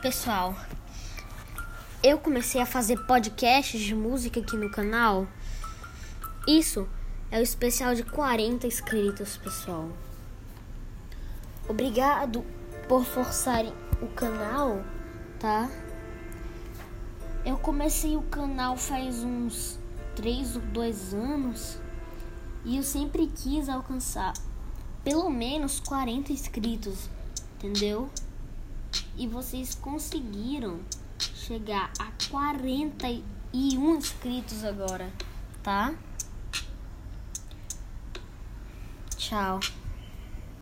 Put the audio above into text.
Pessoal, eu comecei a fazer podcasts de música aqui no canal. Isso é o especial de 40 inscritos, pessoal. Obrigado por forçarem o canal, tá? Eu comecei o canal faz uns 3 ou 2 anos e eu sempre quis alcançar pelo menos 40 inscritos, entendeu? E vocês conseguiram chegar a 41 inscritos agora, tá? Tchau.